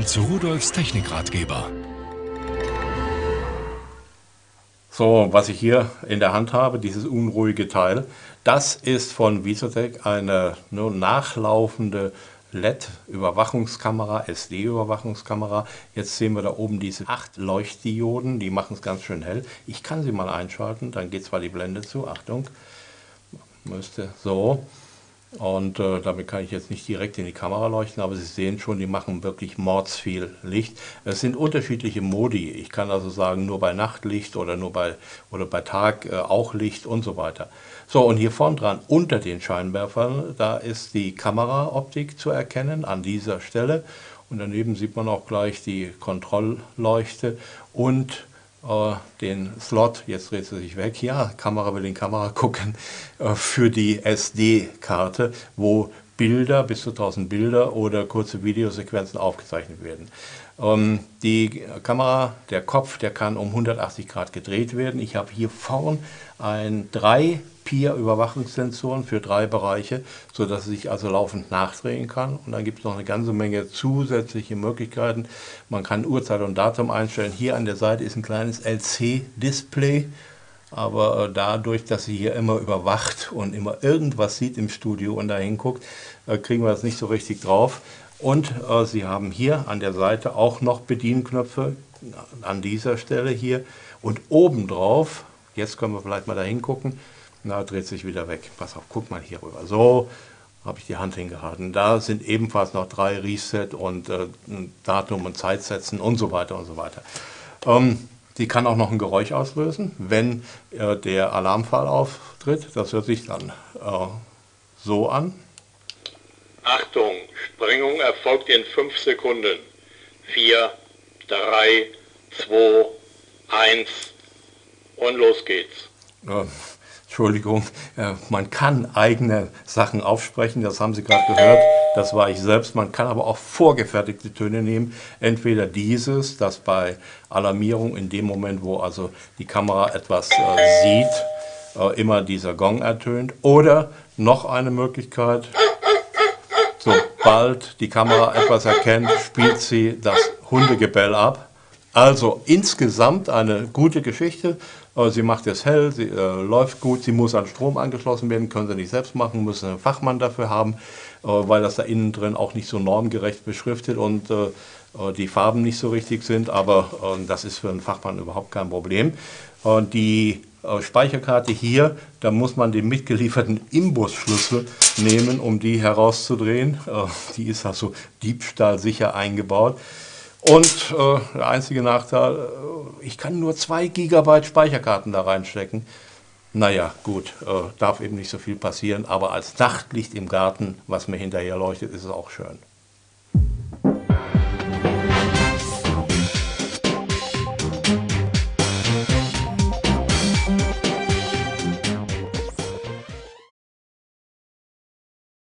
willkommen zu Rudolfs Technikratgeber. So, was ich hier in der Hand habe, dieses unruhige Teil, das ist von Visotec eine nur nachlaufende LED-Überwachungskamera, SD-Überwachungskamera. Jetzt sehen wir da oben diese acht Leuchtdioden, die machen es ganz schön hell. Ich kann sie mal einschalten, dann geht zwar die Blende zu, Achtung, müsste so. Und äh, damit kann ich jetzt nicht direkt in die Kamera leuchten, aber Sie sehen schon, die machen wirklich mordsviel Licht. Es sind unterschiedliche Modi. Ich kann also sagen, nur bei Nachtlicht oder nur bei, oder bei Tag äh, auch Licht und so weiter. So, und hier vorn dran, unter den Scheinwerfern, da ist die Kameraoptik zu erkennen, an dieser Stelle. Und daneben sieht man auch gleich die Kontrollleuchte und den Slot, jetzt dreht sie sich weg, ja, Kamera will in Kamera gucken, äh, für die SD-Karte, wo Bilder, bis zu 1000 Bilder oder kurze Videosequenzen aufgezeichnet werden. Ähm, die Kamera, der Kopf, der kann um 180 Grad gedreht werden. Ich habe hier vorn ein drei Peer-Überwachungssensoren für drei Bereiche, sodass es sich also laufend nachdrehen kann. Und dann gibt es noch eine ganze Menge zusätzliche Möglichkeiten. Man kann Uhrzeit und Datum einstellen. Hier an der Seite ist ein kleines LC-Display. Aber äh, dadurch, dass sie hier immer überwacht und immer irgendwas sieht im Studio und da hinguckt, äh, kriegen wir das nicht so richtig drauf. Und äh, Sie haben hier an der Seite auch noch Bedienknöpfe an dieser Stelle hier. Und obendrauf, jetzt können wir vielleicht mal da hingucken, na, dreht sich wieder weg. Pass auf, guck mal hier rüber. So habe ich die Hand hingehalten. Da sind ebenfalls noch drei Reset und äh, Datum und Zeit setzen und so weiter und so weiter. Ähm, die kann auch noch ein Geräusch auslösen, wenn äh, der Alarmfall auftritt. Das hört sich dann äh, so an. Achtung, Sprengung erfolgt in 5 Sekunden. 4, 3, 2, 1 und los geht's. Entschuldigung, äh, man kann eigene Sachen aufsprechen, das haben Sie gerade gehört, das war ich selbst. Man kann aber auch vorgefertigte Töne nehmen, entweder dieses, das bei Alarmierung in dem Moment, wo also die Kamera etwas äh, sieht, äh, immer dieser Gong ertönt, oder noch eine Möglichkeit, sobald die Kamera etwas erkennt, spielt sie das Hundegebell ab. Also insgesamt eine gute Geschichte. Äh, sie macht es hell, sie äh, läuft gut, sie muss an Strom angeschlossen werden, können Sie nicht selbst machen, müssen einen Fachmann dafür haben, äh, weil das da innen drin auch nicht so normgerecht beschriftet und äh, äh die Farben nicht so richtig sind, aber äh, das ist für einen Fachmann überhaupt kein Problem. die Speicherkarte hier, da muss man den mitgelieferten Imbusschlüssel nehmen, um die herauszudrehen. die ist also diebstahlsicher eingebaut. Und äh, der einzige Nachteil, äh, ich kann nur 2 GB Speicherkarten da reinstecken. Naja, gut, äh, darf eben nicht so viel passieren, aber als Nachtlicht im Garten, was mir hinterher leuchtet, ist es auch schön.